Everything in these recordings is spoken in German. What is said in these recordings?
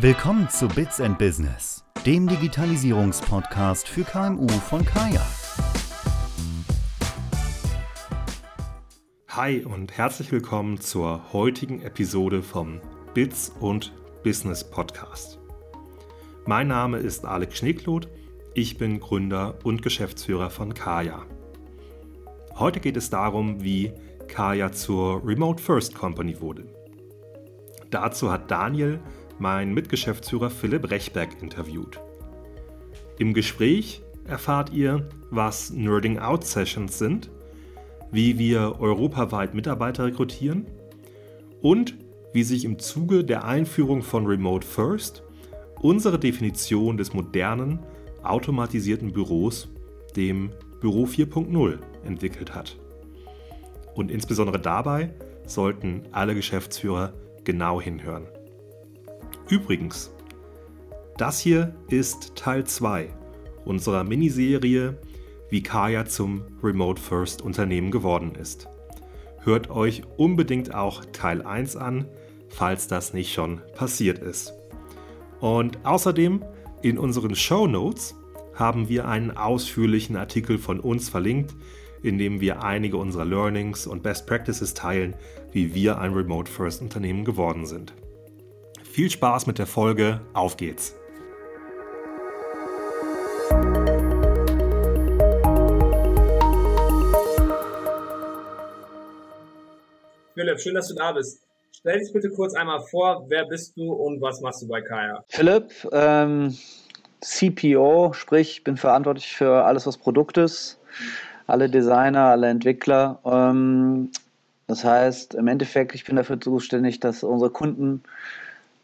Willkommen zu Bits and Business, dem Digitalisierungspodcast für KMU von Kaya. Hi und herzlich willkommen zur heutigen Episode vom Bits und Business Podcast. Mein Name ist Alex Schneekloth, ich bin Gründer und Geschäftsführer von Kaya. Heute geht es darum, wie Kaya zur Remote First Company wurde. Dazu hat Daniel meinen Mitgeschäftsführer Philipp Rechberg interviewt. Im Gespräch erfahrt ihr, was Nerding Out Sessions sind, wie wir europaweit Mitarbeiter rekrutieren und wie sich im Zuge der Einführung von Remote First unsere Definition des modernen, automatisierten Büros, dem Büro 4.0, entwickelt hat. Und insbesondere dabei sollten alle Geschäftsführer genau hinhören. Übrigens, das hier ist Teil 2 unserer Miniserie, wie Kaya zum Remote First Unternehmen geworden ist. Hört euch unbedingt auch Teil 1 an, falls das nicht schon passiert ist. Und außerdem in unseren Show Notes haben wir einen ausführlichen Artikel von uns verlinkt, in dem wir einige unserer Learnings und Best Practices teilen, wie wir ein Remote First Unternehmen geworden sind. Viel Spaß mit der Folge, auf geht's! Philipp, schön, dass du da bist. Stell dich bitte kurz einmal vor, wer bist du und was machst du bei Kaya? Philipp, ähm, CPO, sprich, ich bin verantwortlich für alles, was Produkt ist, alle Designer, alle Entwickler. Ähm, das heißt, im Endeffekt, ich bin dafür zuständig, dass unsere Kunden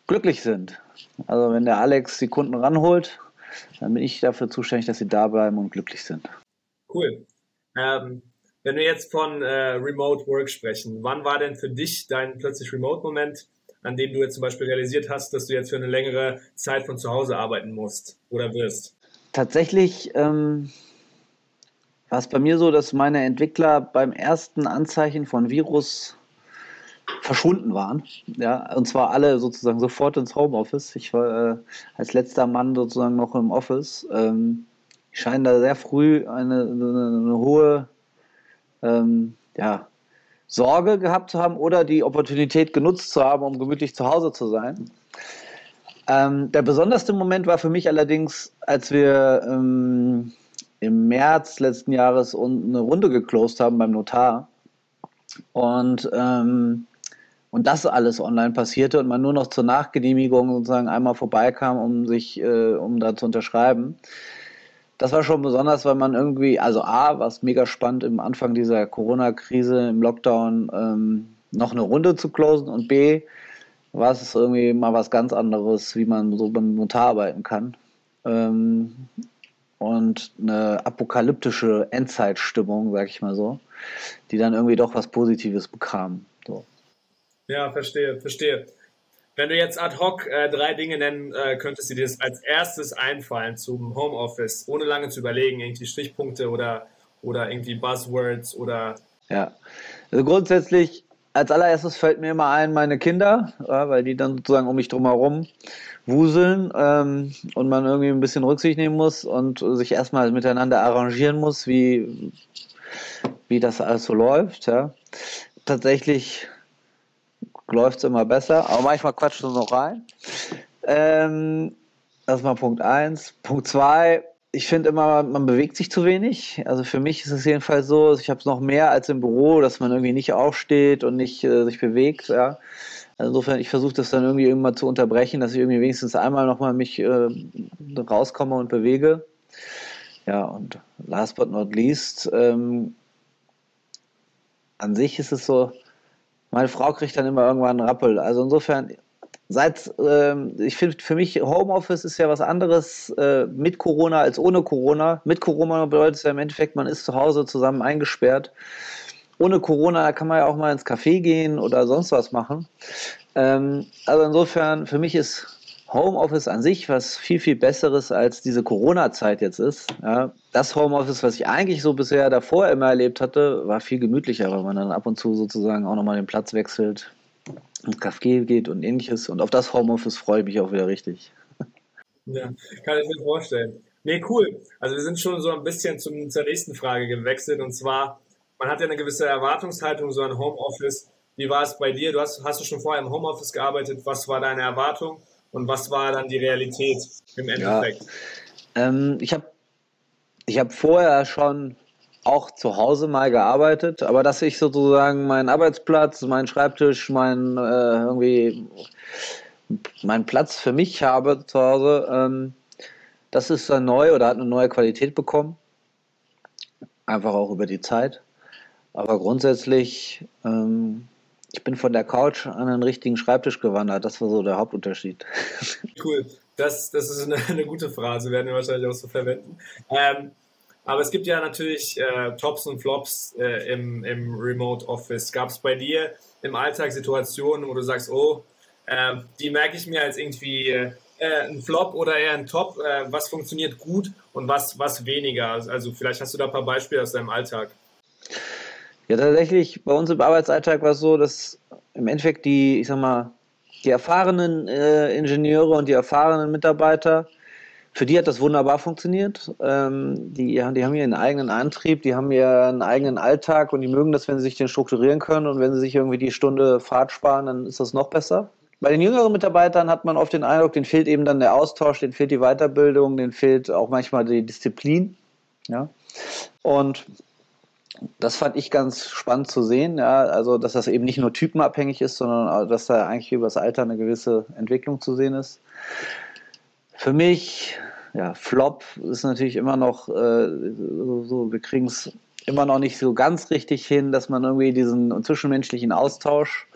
glücklich sind. Also wenn der Alex die Kunden ranholt, dann bin ich dafür zuständig, dass sie da bleiben und glücklich sind. Cool. Ähm, wenn wir jetzt von äh, Remote Work sprechen, wann war denn für dich dein plötzlich Remote-Moment, an dem du jetzt zum Beispiel realisiert hast, dass du jetzt für eine längere Zeit von zu Hause arbeiten musst oder wirst? Tatsächlich ähm, war es bei mir so, dass meine Entwickler beim ersten Anzeichen von Virus verschwunden waren. Ja, und zwar alle sozusagen sofort ins Homeoffice. Ich war äh, als letzter Mann sozusagen noch im Office. Ähm, ich scheine da sehr früh eine, eine, eine hohe ähm, ja, Sorge gehabt zu haben oder die Opportunität genutzt zu haben, um gemütlich zu Hause zu sein. Ähm, der besonderste Moment war für mich allerdings, als wir ähm, im März letzten Jahres eine Runde geclosed haben beim Notar. Und ähm, und das alles online passierte und man nur noch zur Nachgenehmigung sozusagen einmal vorbeikam, um sich, äh, um da zu unterschreiben. Das war schon besonders, weil man irgendwie, also A, war es mega spannend im Anfang dieser Corona-Krise, im Lockdown, ähm, noch eine Runde zu closen und B, war es irgendwie mal was ganz anderes, wie man so beim Notar arbeiten kann. Ähm, und eine apokalyptische Endzeitstimmung, sag ich mal so, die dann irgendwie doch was Positives bekam. So. Ja, verstehe, verstehe. Wenn du jetzt ad hoc äh, drei Dinge nennen äh, könntest, die dir als erstes einfallen zum Homeoffice, ohne lange zu überlegen, irgendwie Stichpunkte oder, oder irgendwie Buzzwords oder. Ja, also grundsätzlich als allererstes fällt mir immer ein meine Kinder, weil die dann sozusagen um mich drumherum wuseln ähm, und man irgendwie ein bisschen Rücksicht nehmen muss und sich erstmal miteinander arrangieren muss, wie, wie das alles so läuft. Ja. Tatsächlich läuft es immer besser, aber manchmal quatscht es noch rein. Ähm, das ist mal Punkt 1. Punkt 2, ich finde immer, man bewegt sich zu wenig. Also für mich ist es jedenfalls so, ich habe es noch mehr als im Büro, dass man irgendwie nicht aufsteht und nicht äh, sich bewegt. Ja. Also insofern, ich versuche das dann irgendwie immer zu unterbrechen, dass ich irgendwie wenigstens einmal nochmal mich äh, rauskomme und bewege. Ja, und last but not least, ähm, an sich ist es so, meine Frau kriegt dann immer irgendwann einen Rappel. Also insofern, seit, äh, ich finde, für mich Homeoffice ist ja was anderes äh, mit Corona als ohne Corona. Mit Corona bedeutet es ja im Endeffekt, man ist zu Hause zusammen eingesperrt. Ohne Corona kann man ja auch mal ins Café gehen oder sonst was machen. Ähm, also insofern, für mich ist Homeoffice an sich was viel, viel Besseres als diese Corona-Zeit jetzt ist. Ja, das Homeoffice, was ich eigentlich so bisher davor immer erlebt hatte, war viel gemütlicher, weil man dann ab und zu sozusagen auch nochmal den Platz wechselt. ins Café geht und ähnliches. Und auf das Homeoffice freue ich mich auch wieder richtig. Ja, kann ich mir vorstellen. Nee, cool. Also wir sind schon so ein bisschen zum, zur nächsten Frage gewechselt und zwar, man hat ja eine gewisse Erwartungshaltung, so ein Homeoffice. Wie war es bei dir? Du hast, hast du schon vorher im Homeoffice gearbeitet? Was war deine Erwartung und was war dann die Realität im Endeffekt? Ja, ähm, ich habe ich hab vorher schon auch zu Hause mal gearbeitet, aber dass ich sozusagen meinen Arbeitsplatz, meinen Schreibtisch, mein äh, irgendwie meinen Platz für mich habe zu Hause, ähm, das ist dann neu oder hat eine neue Qualität bekommen. Einfach auch über die Zeit. Aber grundsätzlich, ähm, ich bin von der Couch an einen richtigen Schreibtisch gewandert. Das war so der Hauptunterschied. Cool. Das, das ist eine, eine gute Phrase, werden wir wahrscheinlich auch so verwenden. Ähm, aber es gibt ja natürlich äh, Tops und Flops äh, im, im Remote Office. Gab es bei dir im Alltag Situationen, wo du sagst, oh, äh, die merke ich mir als irgendwie äh, ein Flop oder eher ein Top? Äh, was funktioniert gut und was, was weniger? Also vielleicht hast du da ein paar Beispiele aus deinem Alltag. Ja, tatsächlich, bei uns im Arbeitsalltag war es so, dass im Endeffekt die, ich sag mal, die erfahrenen äh, Ingenieure und die erfahrenen Mitarbeiter für die hat das wunderbar funktioniert. Ähm, die, die haben ihren eigenen Antrieb, die haben ihren eigenen Alltag und die mögen das, wenn sie sich den strukturieren können und wenn sie sich irgendwie die Stunde Fahrt sparen, dann ist das noch besser. Bei den jüngeren Mitarbeitern hat man oft den Eindruck, denen fehlt eben dann der Austausch, denen fehlt die Weiterbildung, denen fehlt auch manchmal die Disziplin. Ja? Und das fand ich ganz spannend zu sehen, ja, also dass das eben nicht nur typenabhängig ist, sondern dass da eigentlich über das Alter eine gewisse Entwicklung zu sehen ist. Für mich, ja, Flop ist natürlich immer noch äh, so, so, wir kriegen es immer noch nicht so ganz richtig hin, dass man irgendwie diesen zwischenmenschlichen Austausch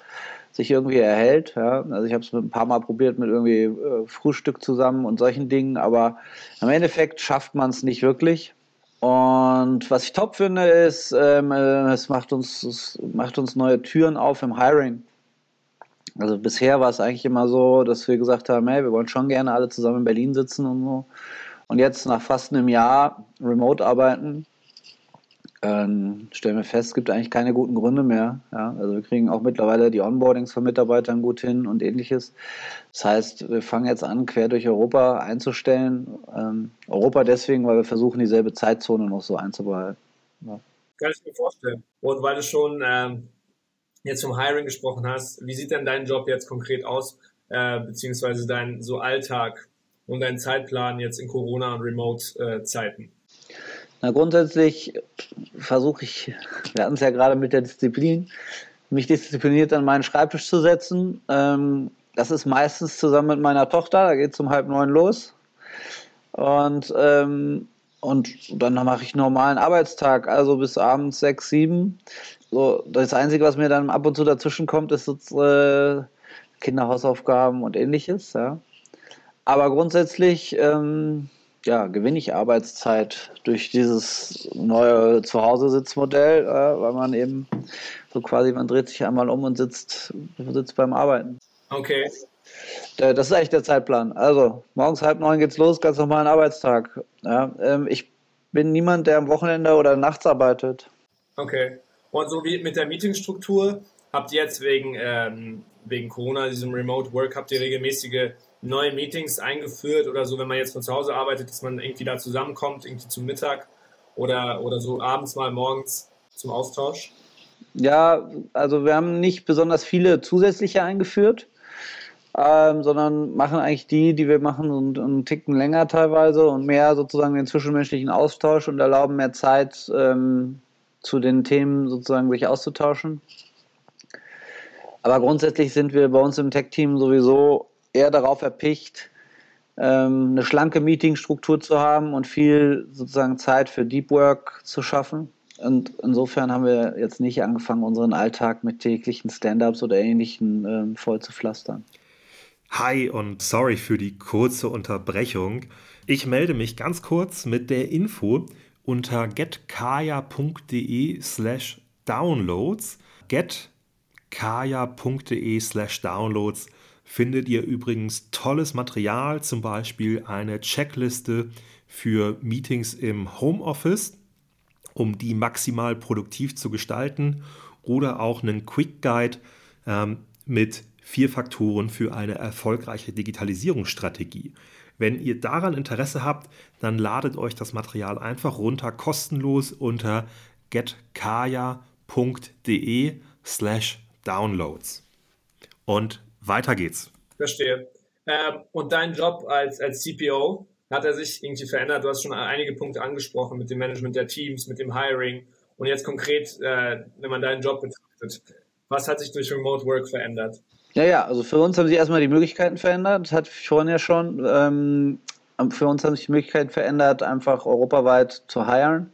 sich irgendwie erhält. Ja. Also ich habe es ein paar Mal probiert mit irgendwie äh, Frühstück zusammen und solchen Dingen, aber im Endeffekt schafft man es nicht wirklich. Und was ich top finde, ist, ähm, äh, es, macht uns, es macht uns neue Türen auf im Hiring. Also bisher war es eigentlich immer so, dass wir gesagt haben, hey, wir wollen schon gerne alle zusammen in Berlin sitzen und so. Und jetzt nach fast einem Jahr remote arbeiten, ähm, stellen wir fest, es gibt eigentlich keine guten Gründe mehr. Ja? Also wir kriegen auch mittlerweile die Onboardings von Mitarbeitern gut hin und ähnliches. Das heißt, wir fangen jetzt an, quer durch Europa einzustellen. Ähm, Europa deswegen, weil wir versuchen, dieselbe Zeitzone noch so einzubehalten. Ja. Kann ich mir vorstellen. Und weil du schon ähm, jetzt vom Hiring gesprochen hast, wie sieht denn dein Job jetzt konkret aus, äh, beziehungsweise dein so Alltag und dein Zeitplan jetzt in Corona- und Remote-Zeiten? Na, grundsätzlich versuche ich, wir hatten es ja gerade mit der Disziplin, mich diszipliniert an meinen Schreibtisch zu setzen. Ähm, das ist meistens zusammen mit meiner Tochter, da geht es um halb neun los. Und, ähm, und dann mache ich normalen Arbeitstag, also bis abends sechs, sieben. So, das Einzige, was mir dann ab und zu dazwischen kommt, ist jetzt, äh, Kinderhausaufgaben und ähnliches. Ja. Aber grundsätzlich ähm, ja, gewinne ich Arbeitszeit durch dieses neue Zuhause-Sitzmodell, äh, weil man eben so quasi, man dreht sich einmal um und sitzt, sitzt beim Arbeiten. Okay. Äh, das ist eigentlich der Zeitplan. Also, morgens halb neun geht's los, ganz normalen Arbeitstag. Ja, ähm, ich bin niemand, der am Wochenende oder nachts arbeitet. Okay. Und so wie mit der Meetingstruktur, habt ihr jetzt wegen, ähm, wegen Corona, diesem Remote Work, habt ihr regelmäßige neue Meetings eingeführt oder so, wenn man jetzt von zu Hause arbeitet, dass man irgendwie da zusammenkommt, irgendwie zum Mittag oder, oder so abends mal morgens zum Austausch? Ja, also wir haben nicht besonders viele zusätzliche eingeführt, ähm, sondern machen eigentlich die, die wir machen und, und ticken länger teilweise und mehr sozusagen den zwischenmenschlichen Austausch und erlauben mehr Zeit ähm, zu den Themen sozusagen sich auszutauschen. Aber grundsätzlich sind wir bei uns im Tech-Team sowieso eher darauf erpicht, ähm, eine schlanke Meetingstruktur zu haben und viel sozusagen Zeit für Deep Work zu schaffen. Und insofern haben wir jetzt nicht angefangen, unseren Alltag mit täglichen Stand-ups oder ähnlichen ähm, voll zu pflastern. Hi und sorry für die kurze Unterbrechung. Ich melde mich ganz kurz mit der Info, unter getkaya.de slash downloads. getkaya.de slash downloads findet ihr übrigens tolles Material, zum Beispiel eine Checkliste für Meetings im Homeoffice, um die maximal produktiv zu gestalten oder auch einen Quick Guide ähm, mit Vier Faktoren für eine erfolgreiche Digitalisierungsstrategie. Wenn ihr daran Interesse habt, dann ladet euch das Material einfach runter, kostenlos unter getkaya.de slash downloads. Und weiter geht's. Verstehe. Ähm, und dein Job als, als CPO, hat er sich irgendwie verändert? Du hast schon einige Punkte angesprochen mit dem Management der Teams, mit dem Hiring. Und jetzt konkret, äh, wenn man deinen Job betrachtet, was hat sich durch Remote Work verändert? Ja, ja, also für uns haben sich erstmal die Möglichkeiten verändert. Das hat vorhin ja schon. Ähm, für uns haben sich die Möglichkeiten verändert, einfach europaweit zu hiren.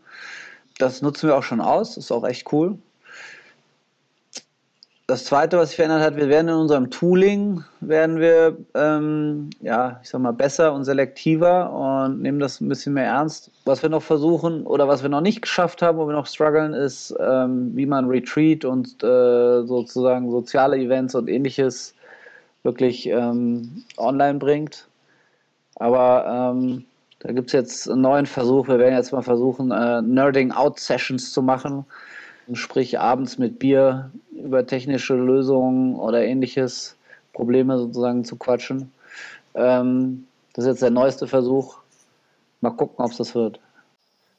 Das nutzen wir auch schon aus, ist auch echt cool das zweite, was sich verändert hat, wir werden in unserem Tooling, werden wir, ähm, ja, ich sag mal, besser und selektiver und nehmen das ein bisschen mehr ernst. Was wir noch versuchen oder was wir noch nicht geschafft haben, wo wir noch strugglen, ist, ähm, wie man Retreat und äh, sozusagen soziale Events und ähnliches wirklich ähm, online bringt. Aber ähm, da gibt es jetzt einen neuen Versuch. Wir werden jetzt mal versuchen, äh, Nerding Out Sessions zu machen sprich abends mit Bier über technische Lösungen oder ähnliches Probleme sozusagen zu quatschen. Ähm, das ist jetzt der neueste Versuch. Mal gucken, ob es das wird.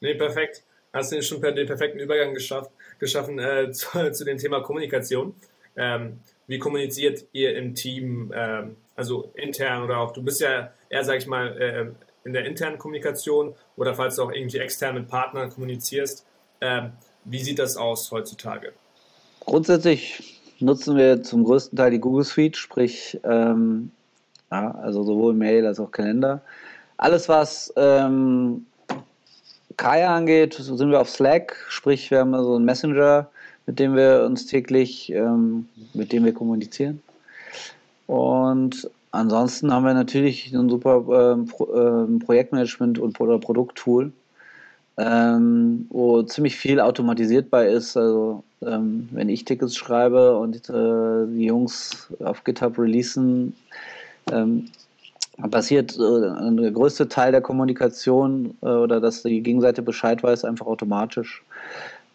Nee, perfekt. Hast du schon den perfekten Übergang geschafft, geschaffen äh, zu, zu, dem Thema Kommunikation. Ähm, wie kommuniziert ihr im Team, ähm, also intern oder auch, du bist ja eher, sag ich mal, äh, in der internen Kommunikation oder falls du auch irgendwie extern mit Partnern kommunizierst. Ähm, wie sieht das aus heutzutage? Grundsätzlich nutzen wir zum größten Teil die Google Suite, sprich, ähm, ja, also sowohl Mail als auch Kalender. Alles, was ähm, Kaya angeht, sind wir auf Slack, sprich, wir haben so einen Messenger, mit dem wir uns täglich, ähm, mit dem wir kommunizieren. Und ansonsten haben wir natürlich ein super ähm, Pro, ähm, Projektmanagement und oder Produkttool, ähm, wo ziemlich viel automatisiert bei ist. Also ähm, wenn ich Tickets schreibe und äh, die Jungs auf GitHub releasen, ähm, passiert äh, der größte Teil der Kommunikation äh, oder dass die Gegenseite Bescheid weiß, einfach automatisch.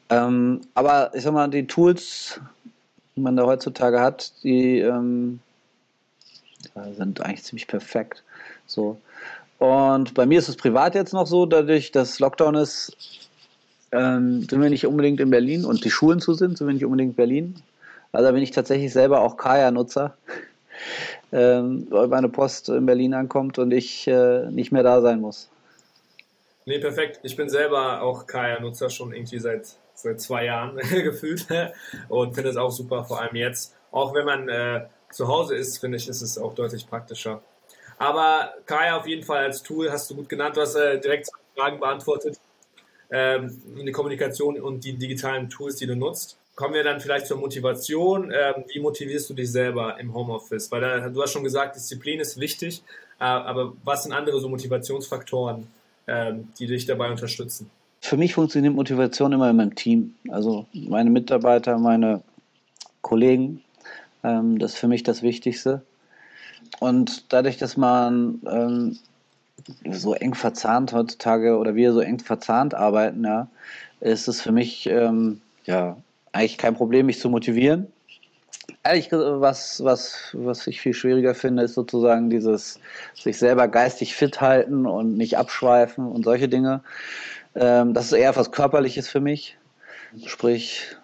Ähm, aber ich sag mal, die Tools, die man da heutzutage hat, die ähm, sind eigentlich ziemlich perfekt. So. Und bei mir ist es privat jetzt noch so, dadurch, dass Lockdown ist, ähm, sind wir nicht unbedingt in Berlin und die Schulen zu sind, sind wir nicht unbedingt in Berlin. Also bin ich tatsächlich selber auch Kaya-Nutzer, ähm, weil meine Post in Berlin ankommt und ich äh, nicht mehr da sein muss. Nee, perfekt. Ich bin selber auch Kaya-Nutzer schon irgendwie seit, seit zwei Jahren gefühlt und finde es auch super, vor allem jetzt. Auch wenn man äh, zu Hause ist, finde ich, ist es auch deutlich praktischer. Aber Kaya auf jeden Fall als Tool hast du gut genannt. Du hast äh, direkt Fragen beantwortet. Ähm, die Kommunikation und die digitalen Tools, die du nutzt. Kommen wir dann vielleicht zur Motivation. Ähm, wie motivierst du dich selber im Homeoffice? Weil da, du hast schon gesagt, Disziplin ist wichtig. Äh, aber was sind andere so Motivationsfaktoren, äh, die dich dabei unterstützen? Für mich funktioniert Motivation immer in meinem Team. Also meine Mitarbeiter, meine Kollegen. Ähm, das ist für mich das Wichtigste. Und dadurch, dass man ähm, so eng verzahnt heutzutage oder wir so eng verzahnt arbeiten, ja, ist es für mich ähm, ja eigentlich kein Problem, mich zu motivieren. Ehrlich gesagt, was, was, was ich viel schwieriger finde, ist sozusagen dieses sich selber geistig fit halten und nicht abschweifen und solche Dinge. Ähm, das ist eher was Körperliches für mich. Sprich,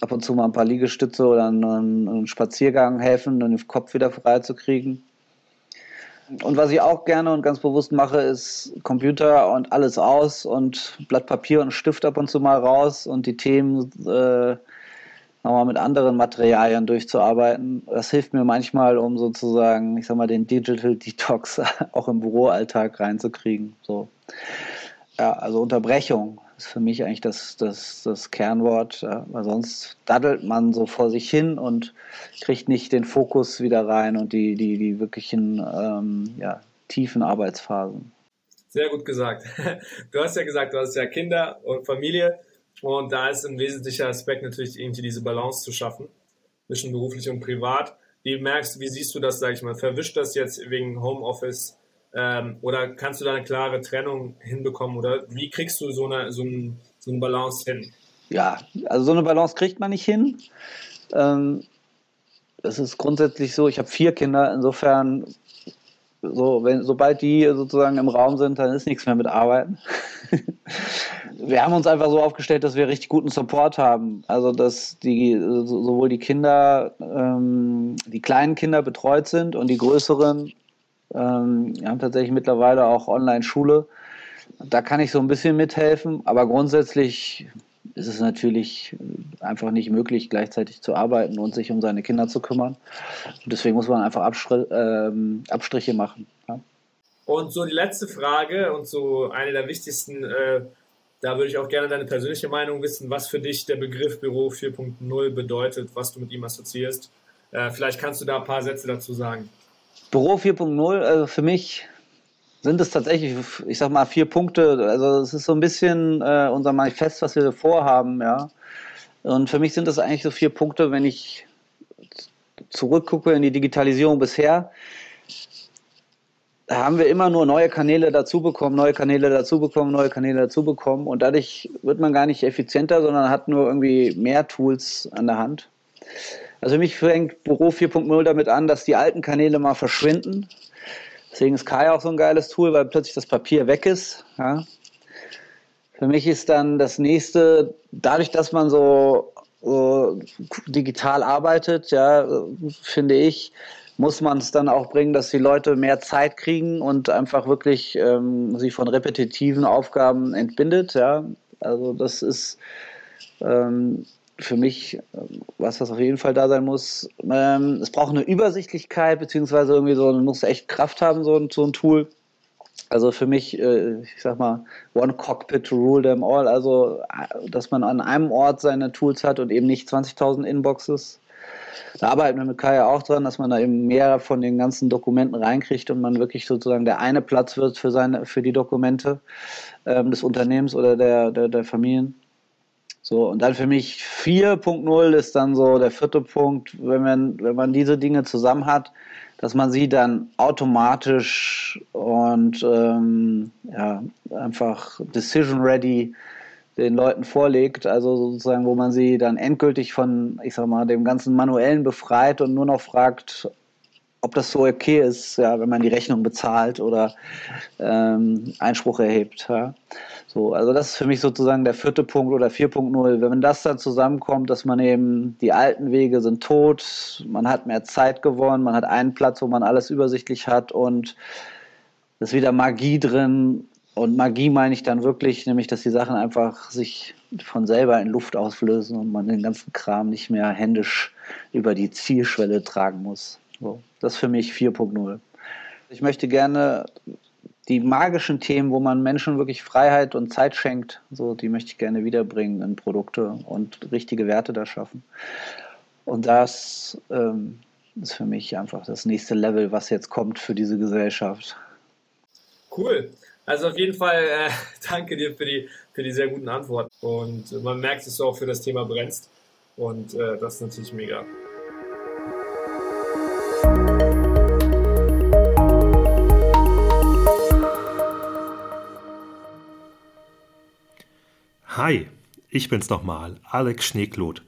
ab und zu mal ein paar Liegestütze oder einen, einen Spaziergang helfen, den Kopf wieder frei zu kriegen. Und was ich auch gerne und ganz bewusst mache, ist Computer und alles aus und Blatt Papier und Stift ab und zu mal raus und die Themen äh, nochmal mit anderen Materialien durchzuarbeiten. Das hilft mir manchmal, um sozusagen, ich sag mal, den Digital Detox auch im Büroalltag reinzukriegen. So. Ja, also Unterbrechung ist für mich eigentlich das, das, das Kernwort, weil sonst daddelt man so vor sich hin und kriegt nicht den Fokus wieder rein und die, die, die wirklichen ähm, ja, tiefen Arbeitsphasen. Sehr gut gesagt. Du hast ja gesagt, du hast ja Kinder und Familie und da ist ein wesentlicher Aspekt natürlich irgendwie diese Balance zu schaffen zwischen beruflich und privat. Wie merkst, wie siehst du das, sag ich mal? Verwischt das jetzt wegen Homeoffice ähm, oder kannst du da eine klare Trennung hinbekommen? Oder wie kriegst du so eine, so, ein, so eine Balance hin? Ja, also so eine Balance kriegt man nicht hin. Ähm, es ist grundsätzlich so, ich habe vier Kinder, insofern so, wenn, sobald die sozusagen im Raum sind, dann ist nichts mehr mit Arbeiten. wir haben uns einfach so aufgestellt, dass wir richtig guten Support haben. Also, dass die, sowohl die Kinder, ähm, die kleinen Kinder betreut sind und die größeren ähm, haben tatsächlich mittlerweile auch Online-Schule. Da kann ich so ein bisschen mithelfen, aber grundsätzlich ist es natürlich einfach nicht möglich, gleichzeitig zu arbeiten und sich um seine Kinder zu kümmern. Und deswegen muss man einfach Abstr ähm, Abstriche machen. Ja. Und so die letzte Frage und so eine der wichtigsten, äh, da würde ich auch gerne deine persönliche Meinung wissen, was für dich der Begriff Büro 4.0 bedeutet, was du mit ihm assoziierst. Äh, vielleicht kannst du da ein paar Sätze dazu sagen. Büro 4.0, also für mich sind es tatsächlich, ich sag mal, vier Punkte. Also es ist so ein bisschen äh, unser Manifest, was wir vorhaben, ja. Und für mich sind das eigentlich so vier Punkte, wenn ich zurückgucke in die Digitalisierung bisher. Da haben wir immer nur neue Kanäle dazu bekommen, neue Kanäle dazu bekommen, neue Kanäle dazu bekommen. Und dadurch wird man gar nicht effizienter, sondern hat nur irgendwie mehr Tools an der Hand. Also für mich fängt Büro 4.0 damit an, dass die alten Kanäle mal verschwinden Deswegen ist Kai auch so ein geiles Tool, weil plötzlich das Papier weg ist. Ja. Für mich ist dann das nächste, dadurch, dass man so, so digital arbeitet, ja, finde ich, muss man es dann auch bringen, dass die Leute mehr Zeit kriegen und einfach wirklich ähm, sie von repetitiven Aufgaben entbindet. Ja. Also das ist ähm, für mich, was das auf jeden Fall da sein muss, ähm, es braucht eine Übersichtlichkeit, beziehungsweise irgendwie so, man muss echt Kraft haben, so ein, so ein Tool. Also für mich, äh, ich sag mal, one cockpit to rule them all, also dass man an einem Ort seine Tools hat und eben nicht 20.000 Inboxes. Da arbeiten wir mit Kaya auch dran, dass man da eben mehr von den ganzen Dokumenten reinkriegt und man wirklich sozusagen der eine Platz wird für, seine, für die Dokumente ähm, des Unternehmens oder der, der, der Familien. So, und dann für mich 4.0 ist dann so der vierte Punkt, wenn man, wenn man diese Dinge zusammen hat, dass man sie dann automatisch und ähm, ja, einfach decision ready den Leuten vorlegt, also sozusagen, wo man sie dann endgültig von, ich sag mal, dem ganzen Manuellen befreit und nur noch fragt, ob das so okay ist, ja, wenn man die Rechnung bezahlt oder ähm, Einspruch erhebt. Ja. So, also das ist für mich sozusagen der vierte Punkt oder 4.0. Wenn das dann zusammenkommt, dass man eben die alten Wege sind tot, man hat mehr Zeit gewonnen, man hat einen Platz, wo man alles übersichtlich hat und es ist wieder Magie drin. Und Magie meine ich dann wirklich, nämlich dass die Sachen einfach sich von selber in Luft auslösen und man den ganzen Kram nicht mehr händisch über die Zielschwelle tragen muss. So, das ist für mich 4.0. Ich möchte gerne die magischen Themen, wo man Menschen wirklich Freiheit und Zeit schenkt, so die möchte ich gerne wiederbringen in Produkte und richtige Werte da schaffen. Und das ähm, ist für mich einfach das nächste Level, was jetzt kommt für diese Gesellschaft. Cool. Also auf jeden Fall äh, danke dir für die, für die sehr guten Antworten. Und man merkt, dass du auch für das Thema brennst. Und äh, das ist natürlich mega. Hi, ich bin's nochmal, Alex Schneekloth.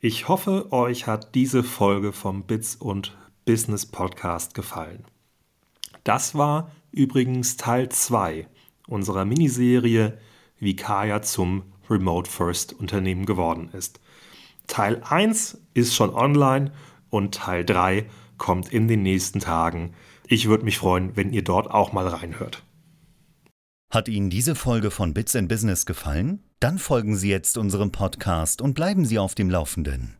Ich hoffe, euch hat diese Folge vom Bits und Business Podcast gefallen. Das war übrigens Teil 2 unserer Miniserie, wie Kaya zum Remote First Unternehmen geworden ist. Teil 1 ist schon online und Teil 3 kommt in den nächsten Tagen. Ich würde mich freuen, wenn ihr dort auch mal reinhört. Hat Ihnen diese Folge von Bits and Business gefallen? Dann folgen Sie jetzt unserem Podcast und bleiben Sie auf dem Laufenden.